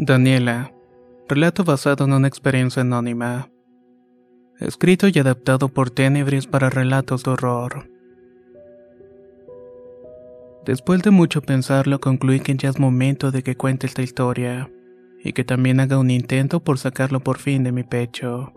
Daniela. Relato basado en una experiencia anónima. Escrito y adaptado por Tenebris para relatos de horror. Después de mucho pensarlo, concluí que ya es momento de que cuente esta historia, y que también haga un intento por sacarlo por fin de mi pecho.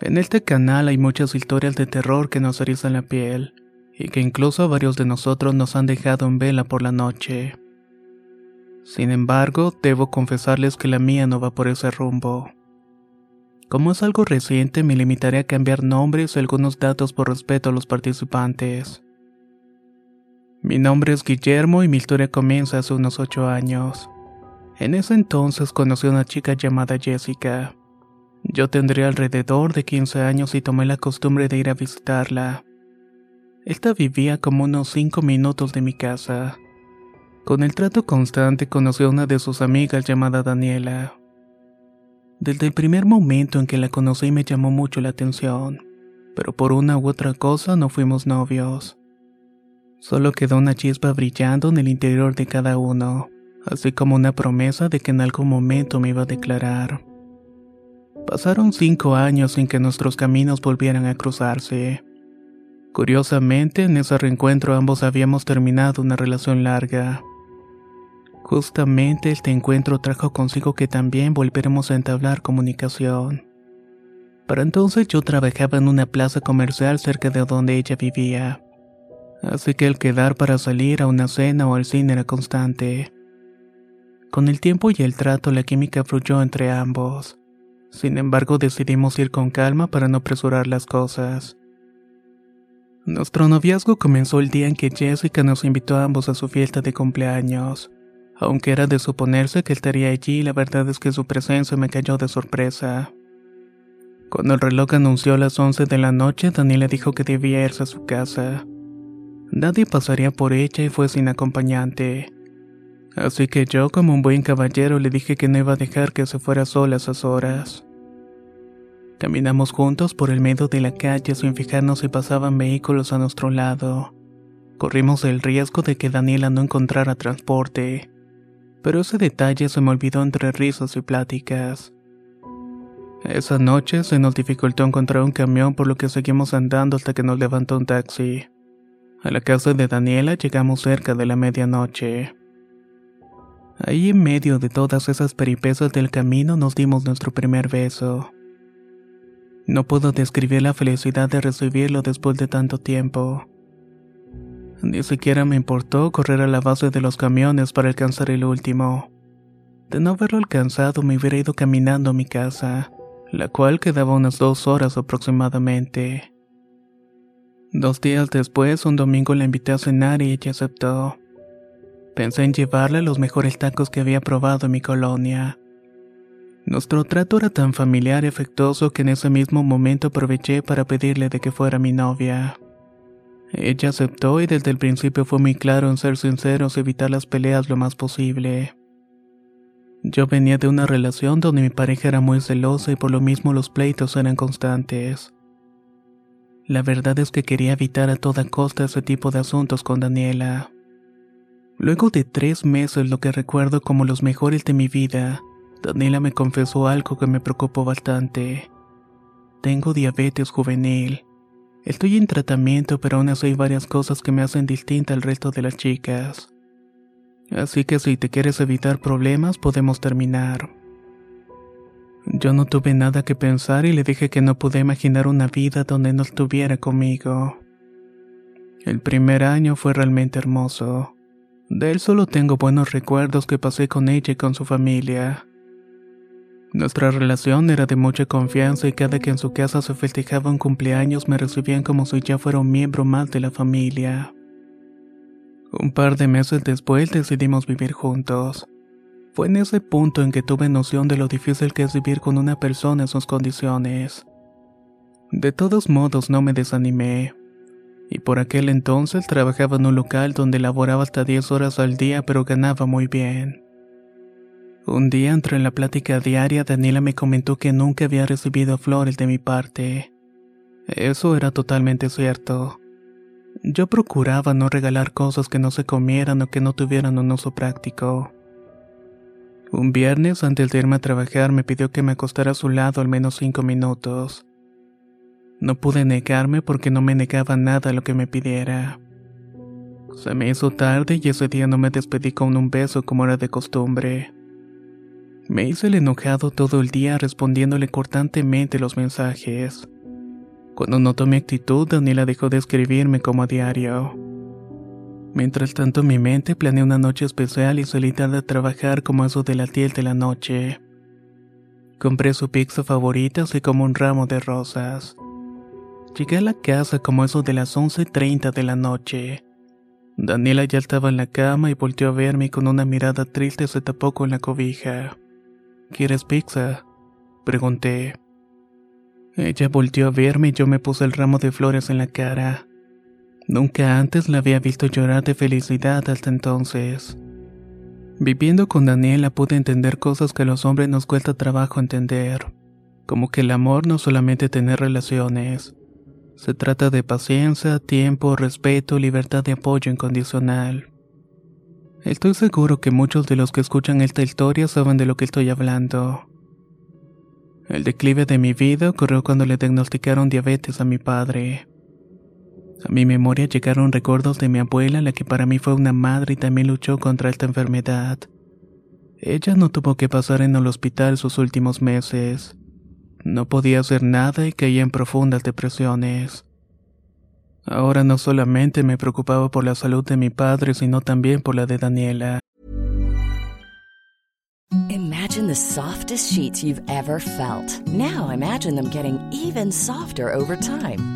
En este canal hay muchas historias de terror que nos erizan la piel, y que incluso a varios de nosotros nos han dejado en vela por la noche. Sin embargo, debo confesarles que la mía no va por ese rumbo. Como es algo reciente, me limitaré a cambiar nombres y algunos datos por respeto a los participantes. Mi nombre es Guillermo y mi historia comienza hace unos 8 años. En ese entonces conocí a una chica llamada Jessica. Yo tendría alrededor de 15 años y tomé la costumbre de ir a visitarla. Esta vivía como unos 5 minutos de mi casa. Con el trato constante conocí a una de sus amigas llamada Daniela. Desde el primer momento en que la conocí me llamó mucho la atención, pero por una u otra cosa no fuimos novios. Solo quedó una chispa brillando en el interior de cada uno, así como una promesa de que en algún momento me iba a declarar. Pasaron cinco años sin que nuestros caminos volvieran a cruzarse. Curiosamente, en ese reencuentro ambos habíamos terminado una relación larga. Justamente este encuentro trajo consigo que también volviéramos a entablar comunicación. Para entonces yo trabajaba en una plaza comercial cerca de donde ella vivía, así que el quedar para salir a una cena o al cine era constante. Con el tiempo y el trato la química fluyó entre ambos. Sin embargo decidimos ir con calma para no apresurar las cosas. Nuestro noviazgo comenzó el día en que Jessica nos invitó a ambos a su fiesta de cumpleaños. Aunque era de suponerse que estaría allí, la verdad es que su presencia me cayó de sorpresa. Cuando el reloj anunció las 11 de la noche, Daniela dijo que debía irse a su casa. Nadie pasaría por ella y fue sin acompañante. Así que yo, como un buen caballero, le dije que no iba a dejar que se fuera sola a esas horas. Caminamos juntos por el medio de la calle sin fijarnos si pasaban vehículos a nuestro lado. Corrimos el riesgo de que Daniela no encontrara transporte pero ese detalle se me olvidó entre risas y pláticas. Esa noche se nos dificultó encontrar un camión por lo que seguimos andando hasta que nos levantó un taxi. A la casa de Daniela llegamos cerca de la medianoche. Ahí en medio de todas esas peripecias del camino nos dimos nuestro primer beso. No puedo describir la felicidad de recibirlo después de tanto tiempo. Ni siquiera me importó correr a la base de los camiones para alcanzar el último. De no haberlo alcanzado me hubiera ido caminando a mi casa, la cual quedaba unas dos horas aproximadamente. Dos días después, un domingo la invité a cenar y ella aceptó. Pensé en llevarle los mejores tacos que había probado en mi colonia. Nuestro trato era tan familiar y afectuoso que en ese mismo momento aproveché para pedirle de que fuera mi novia. Ella aceptó y desde el principio fue muy claro en ser sinceros y evitar las peleas lo más posible. Yo venía de una relación donde mi pareja era muy celosa y por lo mismo los pleitos eran constantes. La verdad es que quería evitar a toda costa ese tipo de asuntos con Daniela. Luego de tres meses, lo que recuerdo como los mejores de mi vida, Daniela me confesó algo que me preocupó bastante. Tengo diabetes juvenil Estoy en tratamiento, pero aún así hay varias cosas que me hacen distinta al resto de las chicas. Así que si te quieres evitar problemas, podemos terminar. Yo no tuve nada que pensar y le dije que no pude imaginar una vida donde no estuviera conmigo. El primer año fue realmente hermoso. De él solo tengo buenos recuerdos que pasé con ella y con su familia. Nuestra relación era de mucha confianza y cada que en su casa se festejaba un cumpleaños me recibían como si ya fuera un miembro más de la familia. Un par de meses después decidimos vivir juntos. Fue en ese punto en que tuve noción de lo difícil que es vivir con una persona en sus condiciones. De todos modos no me desanimé. Y por aquel entonces trabajaba en un local donde laboraba hasta 10 horas al día pero ganaba muy bien. Un día entre en la plática diaria Daniela me comentó que nunca había recibido flores de mi parte. Eso era totalmente cierto. Yo procuraba no regalar cosas que no se comieran o que no tuvieran un uso práctico. Un viernes, antes de irme a trabajar, me pidió que me acostara a su lado al menos cinco minutos. No pude negarme porque no me negaba nada a lo que me pidiera. Se me hizo tarde y ese día no me despedí con un beso como era de costumbre. Me hice el enojado todo el día respondiéndole cortantemente los mensajes. Cuando notó mi actitud, Daniela dejó de escribirme como a diario. Mientras tanto, mi mente planeé una noche especial y salí tarde a trabajar como eso de las 10 de la noche. Compré su pizza favorita así como un ramo de rosas. Llegué a la casa como eso de las 11.30 de la noche. Daniela ya estaba en la cama y volteó a verme con una mirada triste se tapó con la cobija. ¿Quieres pizza? Pregunté. Ella volteó a verme y yo me puse el ramo de flores en la cara. Nunca antes la había visto llorar de felicidad hasta entonces. Viviendo con Daniela pude entender cosas que a los hombres nos cuesta trabajo entender, como que el amor no solamente tener relaciones, se trata de paciencia, tiempo, respeto, libertad de apoyo incondicional. Estoy seguro que muchos de los que escuchan esta historia saben de lo que estoy hablando. El declive de mi vida ocurrió cuando le diagnosticaron diabetes a mi padre. A mi memoria llegaron recuerdos de mi abuela, la que para mí fue una madre y también luchó contra esta enfermedad. Ella no tuvo que pasar en el hospital sus últimos meses. No podía hacer nada y caía en profundas depresiones. Ahora no solamente me preocupaba por la salud de mi padre, sino también por la de Daniela. Imagine the softest sheets you've ever felt. Now imagine them getting even softer over time.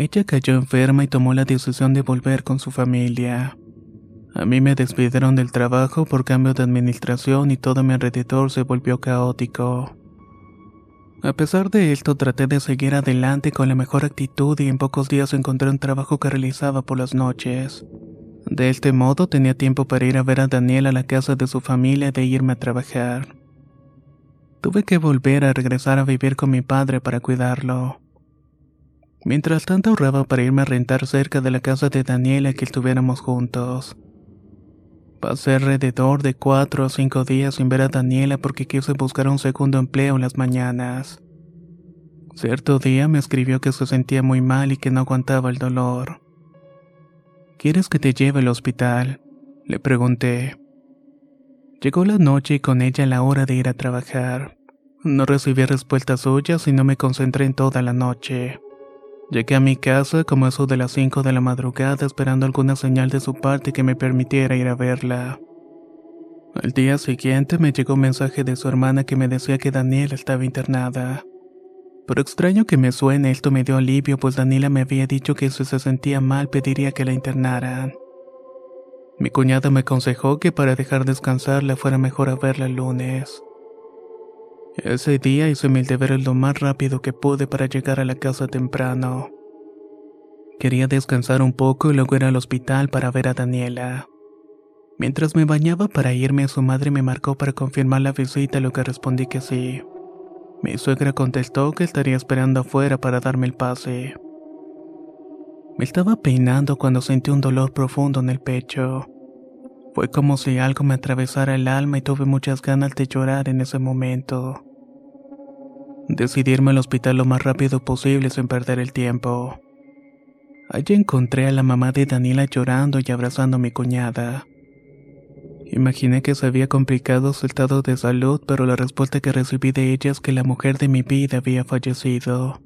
Ella cayó enferma y tomó la decisión de volver con su familia. A mí me despidieron del trabajo por cambio de administración y todo mi alrededor se volvió caótico. A pesar de esto, traté de seguir adelante con la mejor actitud y en pocos días encontré un trabajo que realizaba por las noches. De este modo tenía tiempo para ir a ver a Daniel a la casa de su familia y de irme a trabajar. Tuve que volver a regresar a vivir con mi padre para cuidarlo. Mientras tanto ahorraba para irme a rentar cerca de la casa de Daniela que estuviéramos juntos. Pasé alrededor de cuatro o cinco días sin ver a Daniela porque quise buscar un segundo empleo en las mañanas. Cierto día me escribió que se sentía muy mal y que no aguantaba el dolor. ¿Quieres que te lleve al hospital? Le pregunté. Llegó la noche y con ella la hora de ir a trabajar. No recibí respuestas suyas y no me concentré en toda la noche. Llegué a mi casa como eso de las 5 de la madrugada esperando alguna señal de su parte que me permitiera ir a verla. Al día siguiente me llegó un mensaje de su hermana que me decía que Daniela estaba internada. Por extraño que me suene, esto me dio alivio, pues Daniela me había dicho que si se sentía mal pediría que la internaran. Mi cuñada me aconsejó que para dejar descansarla fuera mejor a verla el lunes. Ese día hice mi deberes lo más rápido que pude para llegar a la casa temprano. Quería descansar un poco y luego ir al hospital para ver a Daniela. Mientras me bañaba para irme, su madre me marcó para confirmar la visita, lo que respondí que sí. Mi suegra contestó que estaría esperando afuera para darme el pase. Me estaba peinando cuando sentí un dolor profundo en el pecho. Fue como si algo me atravesara el alma y tuve muchas ganas de llorar en ese momento. Decidí irme al hospital lo más rápido posible sin perder el tiempo. Allí encontré a la mamá de Daniela llorando y abrazando a mi cuñada. Imaginé que se había complicado su estado de salud, pero la respuesta que recibí de ella es que la mujer de mi vida había fallecido.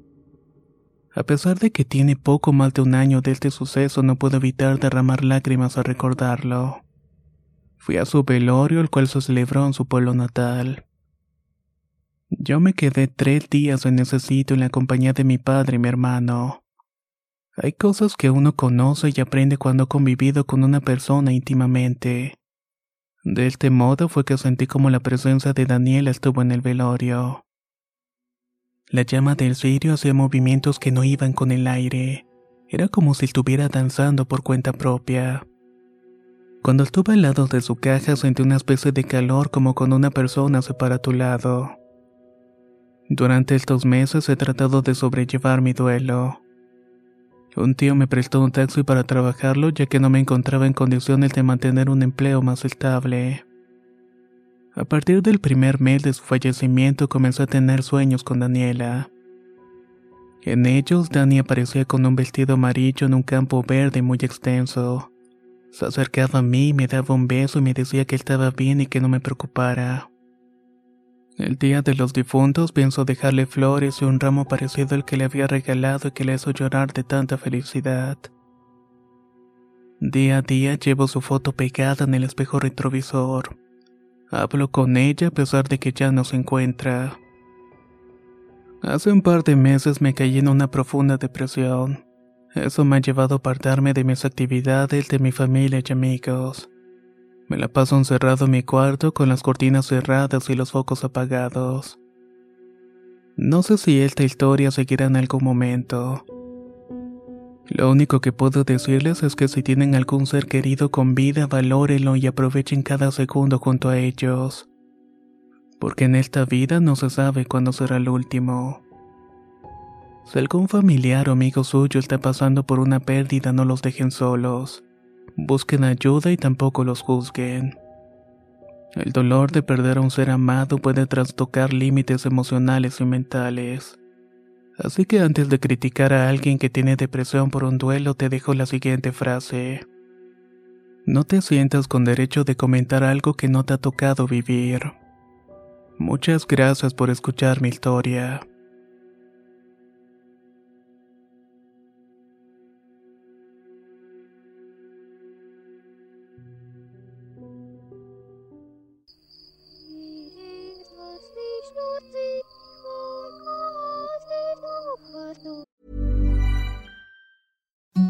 A pesar de que tiene poco más de un año de este suceso, no puedo evitar derramar lágrimas al recordarlo. Fui a su velorio, el cual se celebró en su pueblo natal. Yo me quedé tres días en ese sitio en la compañía de mi padre y mi hermano. Hay cosas que uno conoce y aprende cuando ha convivido con una persona íntimamente. De este modo fue que sentí como la presencia de Daniela estuvo en el velorio. La llama del cirio hacía movimientos que no iban con el aire. Era como si estuviera danzando por cuenta propia. Cuando estuve al lado de su caja sentí una especie de calor como cuando una persona se para a tu lado. Durante estos meses he tratado de sobrellevar mi duelo. Un tío me prestó un taxi para trabajarlo ya que no me encontraba en condiciones de mantener un empleo más estable. A partir del primer mes de su fallecimiento comenzó a tener sueños con Daniela. En ellos, Dani aparecía con un vestido amarillo en un campo verde muy extenso. Se acercaba a mí, me daba un beso y me decía que estaba bien y que no me preocupara. El día de los difuntos pienso dejarle flores y un ramo parecido al que le había regalado y que le hizo llorar de tanta felicidad. Día a día llevo su foto pegada en el espejo retrovisor. Hablo con ella a pesar de que ya no se encuentra. Hace un par de meses me caí en una profunda depresión. Eso me ha llevado a apartarme de mis actividades, de mi familia y amigos. Me la paso encerrado en mi cuarto con las cortinas cerradas y los focos apagados. No sé si esta historia seguirá en algún momento. Lo único que puedo decirles es que si tienen algún ser querido con vida, valórenlo y aprovechen cada segundo junto a ellos. Porque en esta vida no se sabe cuándo será el último. Si algún familiar o amigo suyo está pasando por una pérdida, no los dejen solos. Busquen ayuda y tampoco los juzguen. El dolor de perder a un ser amado puede trastocar límites emocionales y mentales. Así que antes de criticar a alguien que tiene depresión por un duelo, te dejo la siguiente frase. No te sientas con derecho de comentar algo que no te ha tocado vivir. Muchas gracias por escuchar mi historia.